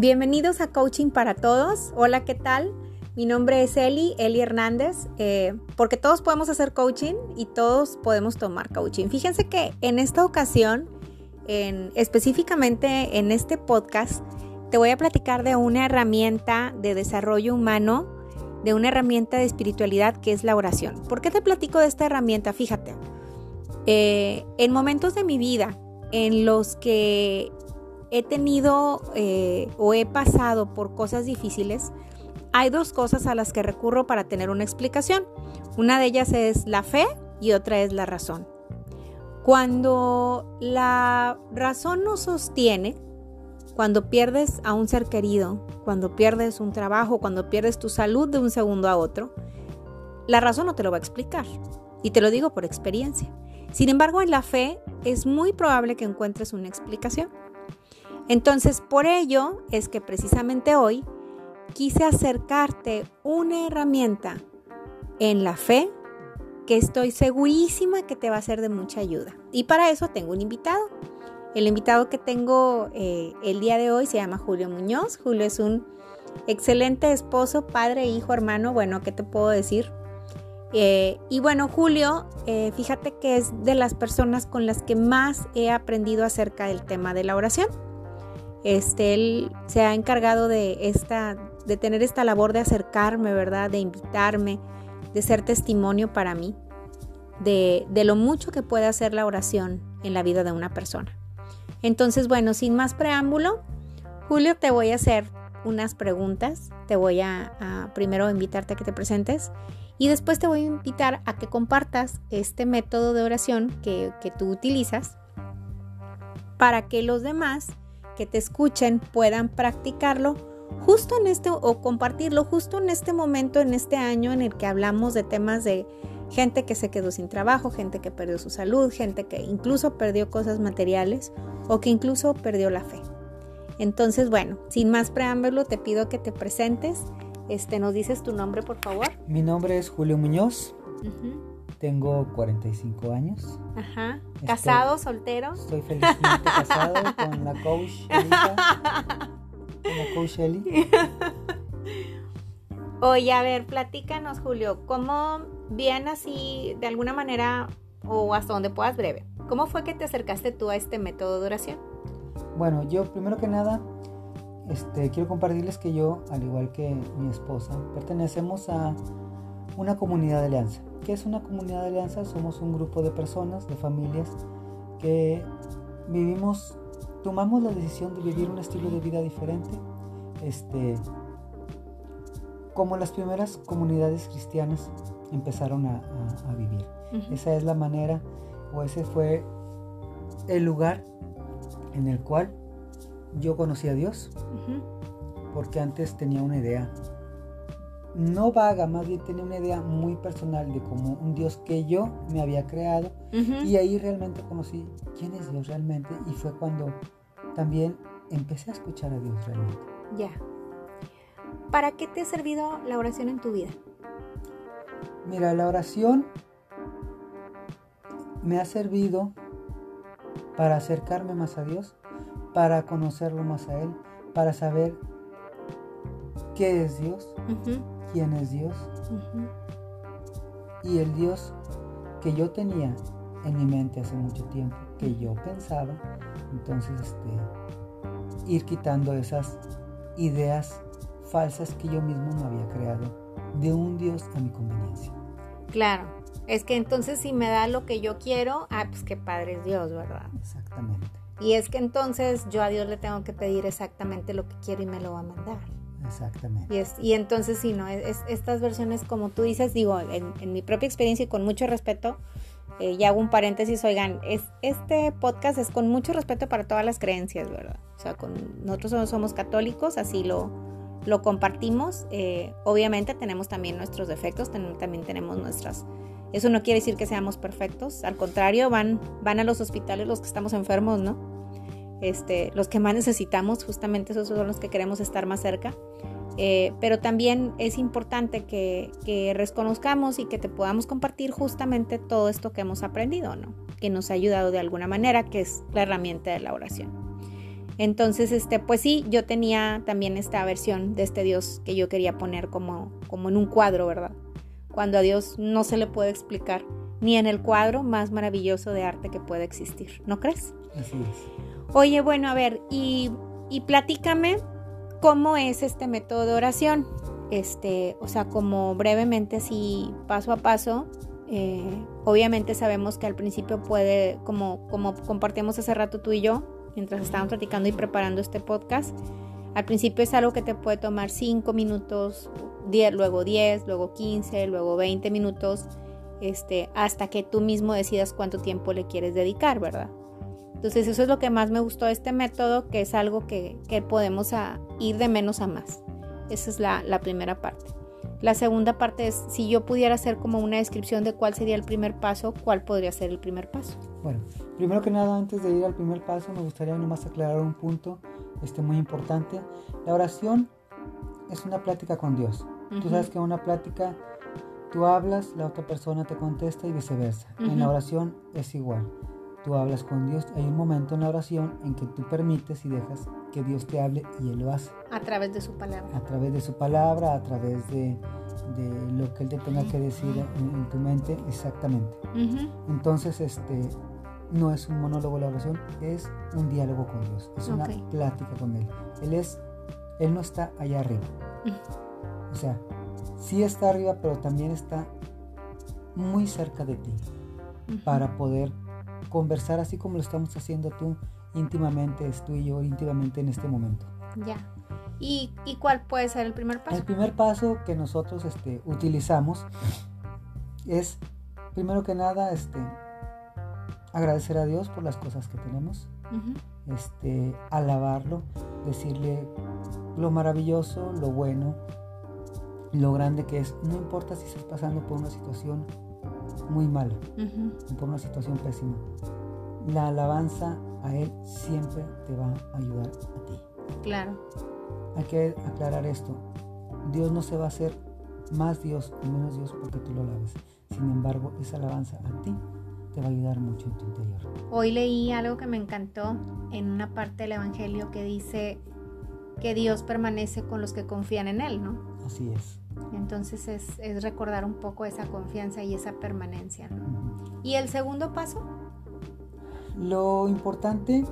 Bienvenidos a Coaching para Todos. Hola, ¿qué tal? Mi nombre es Eli, Eli Hernández, eh, porque todos podemos hacer coaching y todos podemos tomar coaching. Fíjense que en esta ocasión, en, específicamente en este podcast, te voy a platicar de una herramienta de desarrollo humano, de una herramienta de espiritualidad que es la oración. ¿Por qué te platico de esta herramienta? Fíjate, eh, en momentos de mi vida en los que he tenido eh, o he pasado por cosas difíciles, hay dos cosas a las que recurro para tener una explicación. Una de ellas es la fe y otra es la razón. Cuando la razón no sostiene, cuando pierdes a un ser querido, cuando pierdes un trabajo, cuando pierdes tu salud de un segundo a otro, la razón no te lo va a explicar. Y te lo digo por experiencia. Sin embargo, en la fe es muy probable que encuentres una explicación. Entonces, por ello es que precisamente hoy quise acercarte una herramienta en la fe que estoy segurísima que te va a ser de mucha ayuda. Y para eso tengo un invitado. El invitado que tengo eh, el día de hoy se llama Julio Muñoz. Julio es un excelente esposo, padre, hijo, hermano. Bueno, ¿qué te puedo decir? Eh, y bueno, Julio, eh, fíjate que es de las personas con las que más he aprendido acerca del tema de la oración. Este, él se ha encargado de, esta, de tener esta labor de acercarme, ¿verdad? De invitarme, de ser testimonio para mí, de, de lo mucho que puede hacer la oración en la vida de una persona. Entonces, bueno, sin más preámbulo, Julio, te voy a hacer unas preguntas. Te voy a, a, primero invitarte a que te presentes y después te voy a invitar a que compartas este método de oración que, que tú utilizas para que los demás que te escuchen puedan practicarlo justo en este o compartirlo justo en este momento, en este año en el que hablamos de temas de gente que se quedó sin trabajo, gente que perdió su salud, gente que incluso perdió cosas materiales o que incluso perdió la fe. Entonces, bueno, sin más preámbulo, te pido que te presentes. Este, ¿Nos dices tu nombre, por favor? Mi nombre es Julio Muñoz. Tengo 45 años. Ajá. ¿Casado, soltero? Estoy felizmente casado con la coach Elisa, con la coach Eli. Oye, a ver, platícanos, Julio, ¿cómo bien así, de alguna manera, o hasta donde puedas breve, cómo fue que te acercaste tú a este método de oración? Bueno, yo primero que nada, este, quiero compartirles que yo, al igual que mi esposa, pertenecemos a una comunidad de alianza. ¿Qué es una comunidad de alianza? Somos un grupo de personas, de familias, que vivimos, tomamos la decisión de vivir un estilo de vida diferente, este, como las primeras comunidades cristianas empezaron a, a, a vivir. Uh -huh. Esa es la manera, o ese fue el lugar en el cual yo conocí a Dios, uh -huh. porque antes tenía una idea no vaga, más bien tenía una idea muy personal de como un Dios que yo me había creado uh -huh. y ahí realmente conocí quién es Dios realmente y fue cuando también empecé a escuchar a Dios realmente. Ya. ¿Para qué te ha servido la oración en tu vida? Mira, la oración me ha servido para acercarme más a Dios, para conocerlo más a Él, para saber qué es Dios, uh -huh. Quién es Dios. Uh -huh. Y el Dios que yo tenía en mi mente hace mucho tiempo, que yo pensaba, entonces este, ir quitando esas ideas falsas que yo mismo me había creado de un Dios a mi conveniencia. Claro, es que entonces si me da lo que yo quiero, ah, pues qué padre es Dios, ¿verdad? Exactamente. Y es que entonces yo a Dios le tengo que pedir exactamente lo que quiero y me lo va a mandar. Exactamente. Y, es, y entonces, sí, ¿no? Es, es, estas versiones, como tú dices, digo, en, en, mi propia experiencia y con mucho respeto, eh, y hago un paréntesis, oigan, es, este podcast es con mucho respeto para todas las creencias, ¿verdad? O sea, con, nosotros somos, somos católicos, así lo, lo compartimos. Eh, obviamente tenemos también nuestros defectos, ten, también tenemos nuestras... Eso no quiere decir que seamos perfectos, al contrario, van, van a los hospitales los que estamos enfermos, ¿no? Este, los que más necesitamos, justamente esos son los que queremos estar más cerca. Eh, pero también es importante que, que, reconozcamos y que te podamos compartir justamente todo esto que hemos aprendido, ¿no? Que nos ha ayudado de alguna manera, que es la herramienta de la oración. Entonces, este, pues sí, yo tenía también esta versión de este Dios que yo quería poner como, como en un cuadro, ¿verdad? Cuando a Dios no se le puede explicar ni en el cuadro más maravilloso de arte que pueda existir, ¿no crees? Así es. Oye, bueno, a ver, y, y platícame cómo es este método de oración. Este, o sea, como brevemente, así paso a paso. Eh, obviamente sabemos que al principio puede, como, como compartimos hace rato tú y yo, mientras estábamos platicando y preparando este podcast, al principio es algo que te puede tomar 5 minutos, 10, luego 10, luego 15, luego 20 minutos, este, hasta que tú mismo decidas cuánto tiempo le quieres dedicar, ¿verdad? Entonces eso es lo que más me gustó de este método, que es algo que, que podemos a, ir de menos a más. Esa es la, la, primera parte. La segunda parte es, si yo pudiera hacer como una descripción de cuál sería el primer paso, ¿cuál podría ser el primer paso? Bueno, primero que nada, antes de ir al primer paso, me gustaría nomás aclarar un punto este, muy importante. La oración es una plática con Dios. Uh -huh. Tú sabes que una plática, tú hablas, la otra persona te contesta y viceversa. Uh -huh. En la oración es igual tú hablas con Dios. Hay un momento en la oración en que tú permites y dejas que Dios te hable y Él lo hace. A través de su palabra. A través de su palabra, a través de, de lo que Él te tenga que decir en, en tu mente, exactamente. Uh -huh. Entonces, este, no es un monólogo la oración, es un diálogo con Dios, es una plática con Él. Él es, Él no está allá arriba. Uh -huh. O sea, sí está arriba, pero también está muy cerca de ti uh -huh. para poder conversar así como lo estamos haciendo tú íntimamente, tú y yo íntimamente en este momento. Ya. ¿Y, ¿Y, cuál puede ser el primer paso? El primer paso que nosotros este, utilizamos es, primero que nada, este, agradecer a Dios por las cosas que tenemos, uh -huh. este, alabarlo, decirle lo maravilloso, lo bueno, lo grande que es. No importa si estás pasando por una situación muy mala, uh -huh. por una situación pésima. La alabanza a Él siempre te va a ayudar a ti. Claro. Hay que aclarar esto. Dios no se va a hacer más Dios y menos Dios porque tú lo alabes. Sin embargo, esa alabanza a ti te va a ayudar mucho en tu interior. Hoy leí algo que me encantó en una parte del Evangelio que dice que Dios permanece con los que confían en Él, ¿no? Así es. Entonces es, es, recordar un poco esa confianza y esa permanencia. ¿no? ¿Y el segundo paso? Lo importante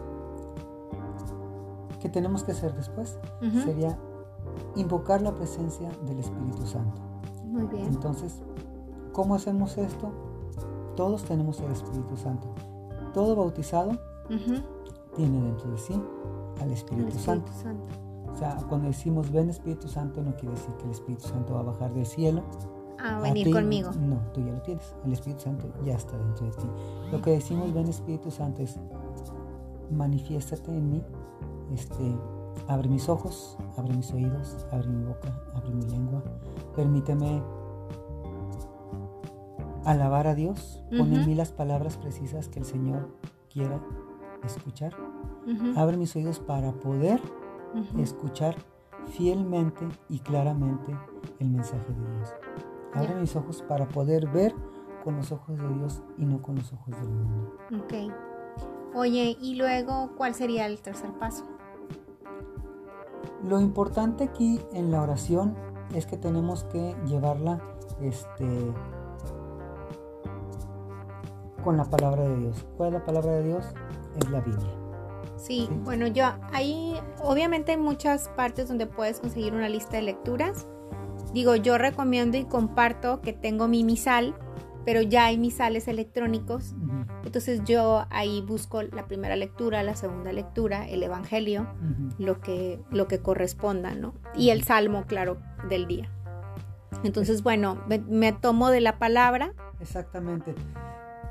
que tenemos que hacer después uh -huh. sería invocar la presencia del Espíritu Santo. Muy bien. Entonces, ¿cómo hacemos esto? Todos tenemos el Espíritu Santo. Todo bautizado uh -huh. tiene dentro de sí al Espíritu, Espíritu Santo. Santo. O sea, cuando decimos ven Espíritu Santo no quiere decir que el Espíritu Santo va a bajar del cielo. A venir a ti, conmigo. No, tú ya lo tienes. El Espíritu Santo ya está dentro de ti. Lo que decimos ven Espíritu Santo es manifiéstate en mí. Este, abre mis ojos, abre mis oídos, abre mi boca, abre mi lengua. Permíteme alabar a Dios. Uh -huh. Pon en mí las palabras precisas que el Señor quiera escuchar. Uh -huh. Abre mis oídos para poder Uh -huh. escuchar fielmente y claramente el mensaje de Dios. Abre yeah. mis ojos para poder ver con los ojos de Dios y no con los ojos del mundo. Ok. Oye, y luego, ¿cuál sería el tercer paso? Lo importante aquí en la oración es que tenemos que llevarla este, con la palabra de Dios. ¿Cuál es la palabra de Dios? Es la Biblia. Sí, bueno, yo ahí obviamente hay muchas partes donde puedes conseguir una lista de lecturas. Digo, yo recomiendo y comparto que tengo mi misal, pero ya hay misales electrónicos. Uh -huh. Entonces yo ahí busco la primera lectura, la segunda lectura, el evangelio, uh -huh. lo que lo que corresponda, ¿no? Y el salmo, claro, del día. Entonces, bueno, me, me tomo de la palabra. Exactamente.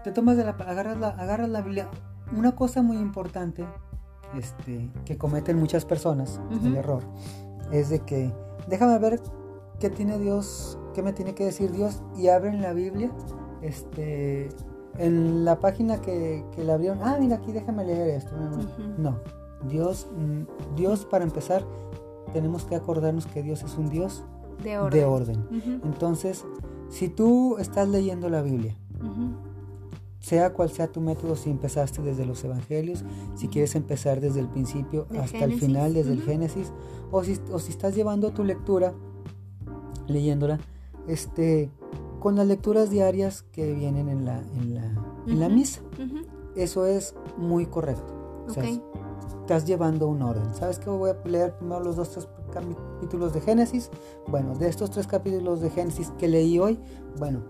Te tomas de la agarras la agarras la Biblia. Una cosa muy importante este, que cometen muchas personas, uh -huh. el error, es de que déjame ver qué tiene Dios, qué me tiene que decir Dios, y abren la Biblia, este, en la página que, que la abrieron, ah, mira aquí, déjame leer esto. Uh -huh. No, Dios, Dios para empezar, tenemos que acordarnos que Dios es un Dios de orden. De orden. Uh -huh. Entonces, si tú estás leyendo la Biblia sea cual sea tu método, si empezaste desde los evangelios, si quieres empezar desde el principio hasta el final, desde el Génesis, o si, o si estás llevando tu lectura, leyéndola, este, con las lecturas diarias que vienen en la, en la, en la misa. Eso es muy correcto. O sea, estás llevando un orden. ¿Sabes qué? Voy a leer primero los dos, tres capítulos de Génesis. Bueno, de estos tres capítulos de Génesis que leí hoy, bueno,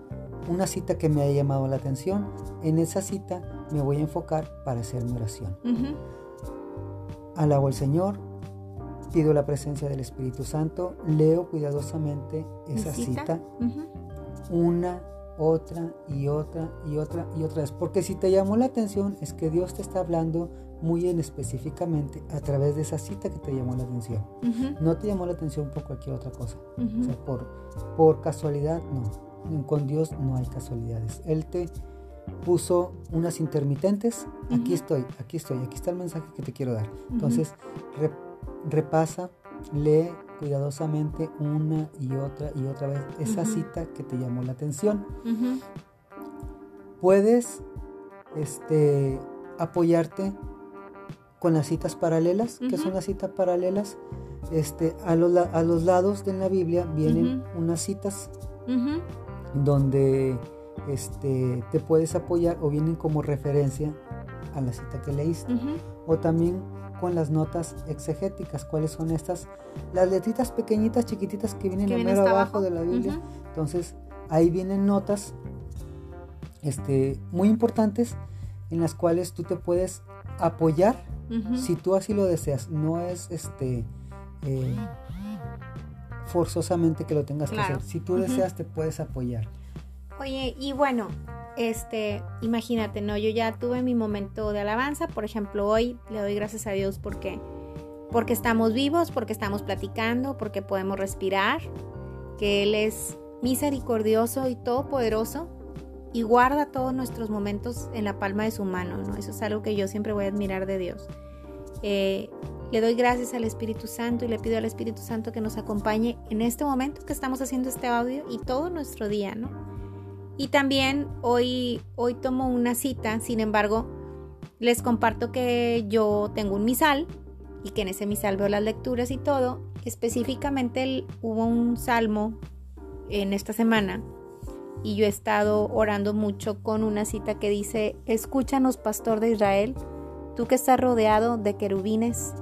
una cita que me ha llamado la atención, en esa cita me voy a enfocar para hacer mi oración. Alabo al Señor, pido la presencia del Espíritu Santo, leo cuidadosamente esa cita, una, otra y otra y otra y otra vez. Porque si te llamó la atención es que Dios te está hablando muy en específicamente a través de esa cita que te llamó la atención. No te llamó la atención por cualquier otra cosa. O sea, por, por casualidad, no. Con Dios no hay casualidades. Él te puso unas intermitentes. Aquí estoy, aquí estoy, aquí está el mensaje que te quiero dar. Entonces, repasa, lee cuidadosamente una y otra y otra vez esa cita que te llamó la atención. Puedes este, apoyarte con las citas paralelas. que son las citas paralelas? Este, a, los, a los lados de la Biblia vienen unas citas donde este, te puedes apoyar o vienen como referencia a la cita que leíste. O también con las notas exegéticas. ¿Cuáles son estas? Las letritas pequeñitas, chiquititas que vienen en mero abajo, de la Biblia. Entonces, ahí vienen notas este, muy importantes en las cuales tú te puedes apoyar si tú así lo deseas. No es este eh, forzosamente que lo tengas que hacer. Si tú deseas, te puedes apoyar. Oye, y bueno, este, imagínate, ¿no? Yo ya tuve mi momento de alabanza, por ejemplo, hoy le doy gracias a Dios porque porque estamos vivos, porque estamos platicando, porque podemos respirar, que Él es misericordioso y todopoderoso y guarda todos nuestros momentos en la palma de su mano, ¿no? Eso es algo que yo siempre voy a admirar de Dios. Eh, le doy gracias al Espíritu Santo y le pido al Espíritu Santo que nos acompañe en este momento que estamos haciendo este audio y todo nuestro día, ¿no? Y también hoy, hoy tomo una cita, sin embargo, les comparto que yo tengo un misal y que en ese misal veo las lecturas y todo. Específicamente hubo un salmo en esta semana y yo he estado orando mucho con una cita que dice, escúchanos pastor de Israel, tú que estás rodeado de querubines,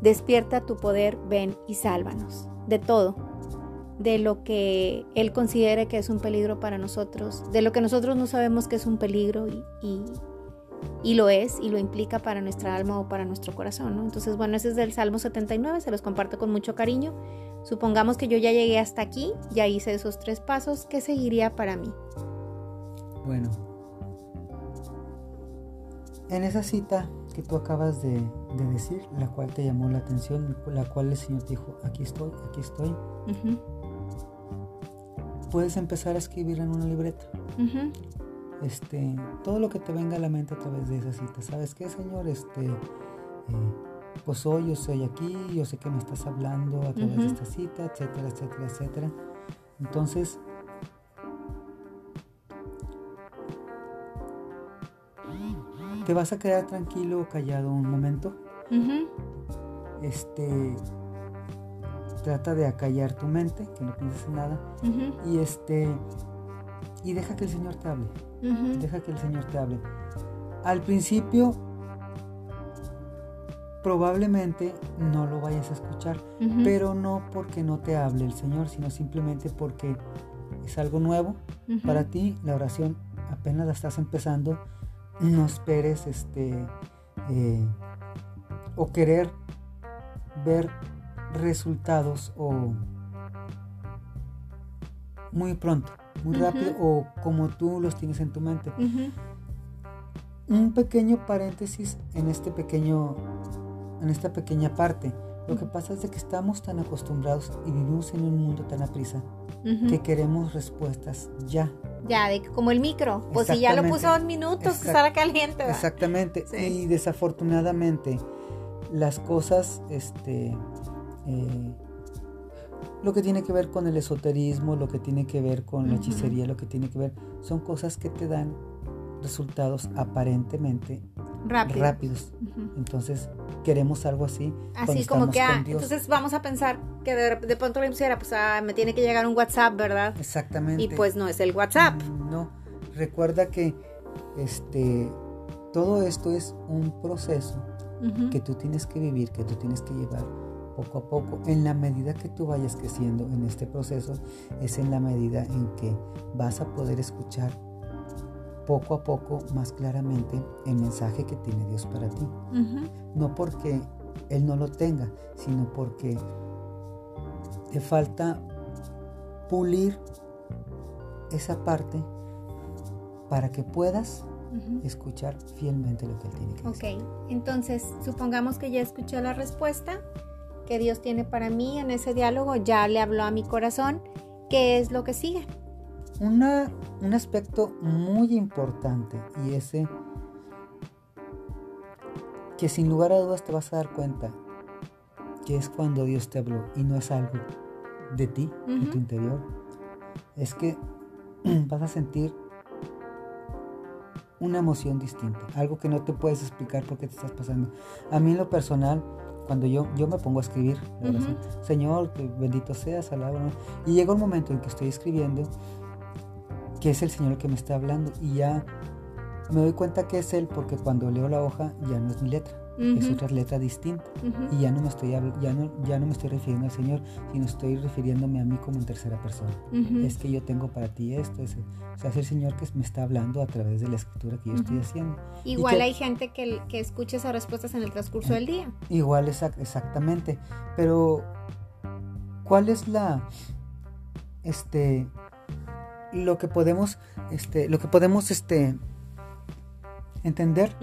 despierta tu poder, ven y sálvanos de todo de lo que Él considere que es un peligro para nosotros, de lo que nosotros no sabemos que es un peligro y, y, lo es y lo implica para nuestra alma o para nuestro corazón. Entonces, bueno, ese es del Salmo 79, se los comparto con mucho cariño. Supongamos que yo ya llegué hasta aquí, ya hice esos tres pasos, ¿qué seguiría para mí? Bueno, en esa cita que tú acabas de, decir, la cual te llamó la atención, la cual el Señor te dijo, aquí estoy, aquí estoy puedes empezar a escribir en una libreta. Este, todo lo que te venga a la mente a través de esa cita. ¿Sabes qué, Señor? Este, eh, pues hoy yo estoy aquí, yo sé que me estás hablando a través de esta cita, etcétera, etcétera, etcétera. Entonces, te vas a quedar tranquilo, callado un momento. Este, trata de acallar tu mente, que no pienses en nada, y este y deja que el Señor te hable. Deja que el Señor te hable. Al principio probablemente no lo vayas a escuchar, pero no porque no te hable el Señor, sino simplemente porque es algo nuevo para ti, la oración apenas la estás empezando, no esperes este eh, o querer ver resultados o muy pronto, muy rápido o como tú los tienes en tu mente. Un pequeño paréntesis en este pequeño en esta pequeña parte. Lo que pasa es de que estamos tan acostumbrados y vivimos en un mundo tan aprisa que queremos respuestas ya. Ya, de como el micro. Pues si ya lo puso dos minutos, que estará caliente. Exactamente. Y desafortunadamente las cosas este, eh, lo que tiene que ver con el esoterismo, lo que tiene que ver con la hechicería, lo que tiene que ver, son cosas que te dan resultados aparentemente rápidos. Entonces, queremos algo así. Así como que, ah, entonces vamos a pensar que de, de pronto le pusiera, pues ah, me tiene que llegar un WhatsApp, ¿verdad? Exactamente. Y pues no es el WhatsApp. Mm, no, recuerda que este, todo esto es un proceso que tú tienes que vivir, que tú tienes que llevar poco a poco. En la medida que tú vayas creciendo en este proceso, es en la medida en que vas a poder escuchar poco a poco más claramente el mensaje que tiene Dios para ti. No porque Él no lo tenga, sino porque te falta pulir esa parte para que puedas escuchar fielmente lo que Él tiene que decir. Ok, entonces supongamos que ya escuché la respuesta que Dios tiene para mí en ese diálogo, ya le habló a mi corazón, ¿qué es lo que sigue? Una, un aspecto muy importante y ese que sin lugar a dudas te vas a dar cuenta que es cuando Dios te habló y no es algo de ti, de tu interior, es que vas a sentir una emoción distinta, algo que no te puedes explicar por qué te estás pasando. A mí en lo personal, cuando yo, yo me pongo a escribir, Señor, bendito seas, alaba. Y llega un momento en que estoy escribiendo, que es el Señor el que me está hablando, y ya me doy cuenta que es Él, porque cuando leo la hoja ya no es mi letra es otra letra distinta. Y ya no, me estoy, ya, no, ya no me estoy refiriendo al Señor, sino estoy refiriéndome a mí como en tercera persona. Es que yo tengo para ti esto. Es, o sea, es el Señor que me está hablando a través de la escritura que yo estoy haciendo. Igual hay gente que, que escucha esas respuestas en el transcurso del día. Igual, exactamente. Pero, ¿cuál es la... Este, lo que podemos, este, lo que podemos, este, entender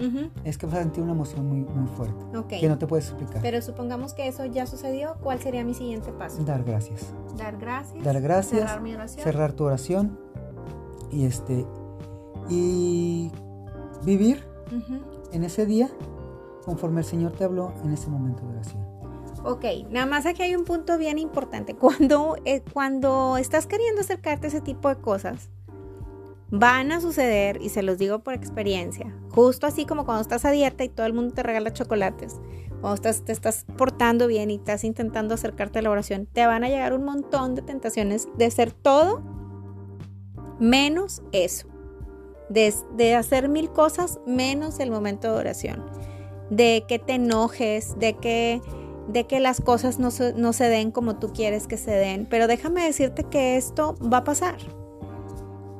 es que vas a sentir una emoción muy, muy fuerte que no te puedes explicar. Pero supongamos que eso ya sucedió, ¿cuál sería mi siguiente paso? Dar gracias. Dar gracias. Dar gracias. Cerrar mi oración. Cerrar tu oración y este y vivir en ese día conforme el Señor te habló en ese momento de oración. Ok, nada más aquí hay un punto bien importante. Cuando, eh, cuando estás queriendo acercarte a ese tipo de cosas, van a suceder, y se los digo por experiencia, justo así como cuando estás a y todo el mundo te regala chocolates, cuando estás, te estás portando bien y estás intentando acercarte a la oración, te van a llegar un montón de tentaciones de ser todo menos eso, de, hacer mil cosas menos el momento de oración, de que te enojes, de que de que las cosas no se, no se den como tú quieres que se den. Pero déjame decirte que esto va a pasar.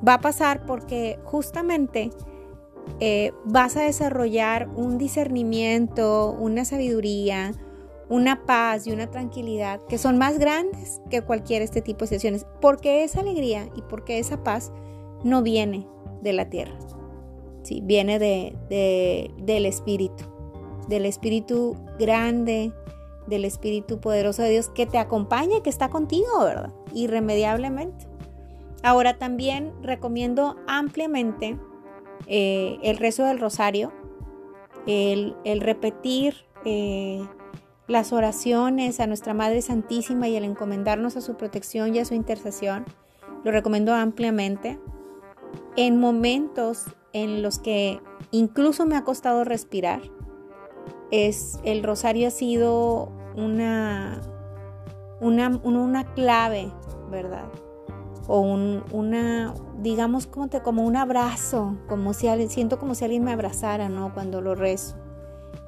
Va a pasar porque justamente eh, vas a desarrollar un discernimiento, una sabiduría, una paz y una tranquilidad que son más grandes que cualquier este tipo de situaciones, porque esa alegría y porque esa paz no viene de la tierra, ¿sí? viene de, del Espíritu, del Espíritu grande, del Espíritu poderoso de Dios que te acompaña, que está contigo, ¿verdad? Irremediablemente. Ahora también recomiendo ampliamente eh, el rezo del rosario, el, repetir eh, las oraciones a nuestra Madre Santísima y el encomendarnos a su protección y a su intercesión. Lo recomiendo ampliamente. En momentos en los que incluso me ha costado respirar, es, el rosario ha sido una, una, una clave, ¿verdad? o un, una, digamos como, te, como un abrazo, como si siento como si alguien me abrazara, ¿no? Cuando lo rezo.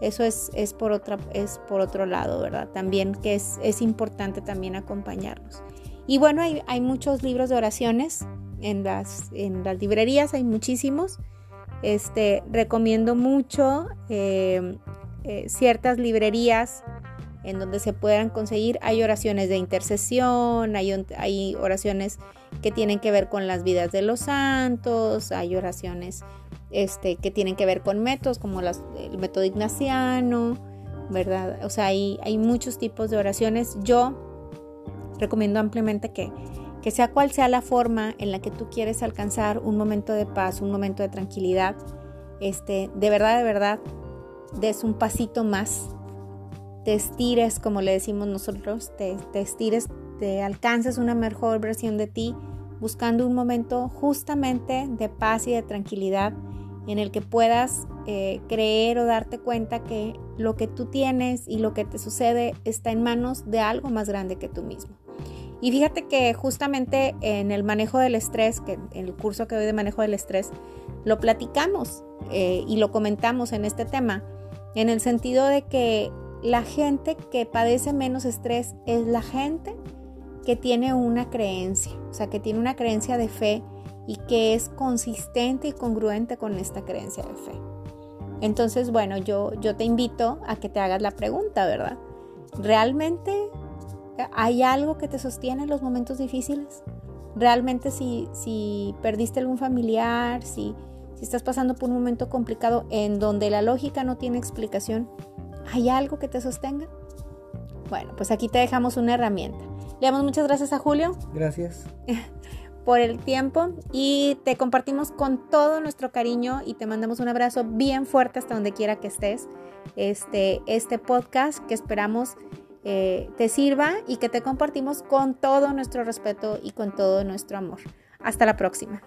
Eso es, es, por, otra, es por otro lado, ¿verdad? También que es, es importante también acompañarnos. Y bueno, hay, hay, muchos libros de oraciones en las, en las librerías, hay muchísimos. Este, recomiendo mucho eh, eh, ciertas librerías en donde se puedan conseguir. Hay oraciones de intercesión, hay, hay oraciones que tienen que ver con las vidas de los santos, hay oraciones este, que tienen que ver con métodos como el método ignaciano, ¿verdad? O sea, hay, hay muchos tipos de oraciones. Yo recomiendo ampliamente que, que sea cual sea la forma en la que tú quieres alcanzar un momento de paz, un momento de tranquilidad, este, de verdad, de verdad, des un pasito más, te estires, como le decimos nosotros, te, te estires te alcances una mejor versión de ti, buscando un momento justamente de paz y de tranquilidad en el que puedas eh, creer o darte cuenta que lo que tú tienes y lo que te sucede está en manos de algo más grande que tú mismo. Y fíjate que justamente en el manejo del estrés, que en el curso que doy de manejo del estrés, lo platicamos eh, y lo comentamos en este tema, en el sentido de que la gente que padece menos estrés es la gente que tiene una creencia, o sea, que tiene una creencia de fe y que es consistente y congruente con esta creencia de fe. Entonces, bueno, yo, yo te invito a que te hagas la pregunta, ¿verdad? ¿Realmente hay algo que te sostiene en los momentos difíciles? ¿Realmente si, si perdiste algún familiar, si, si estás pasando por un momento complicado en donde la lógica no tiene explicación, ¿hay algo que te sostenga? Bueno, pues aquí te dejamos una herramienta. Le damos muchas gracias a Julio. Gracias. por el tiempo y te compartimos con todo nuestro cariño y te mandamos un abrazo bien fuerte hasta donde quiera que estés. Este, este podcast que esperamos eh, te sirva y que te compartimos con todo nuestro respeto y con todo nuestro amor. Hasta la próxima.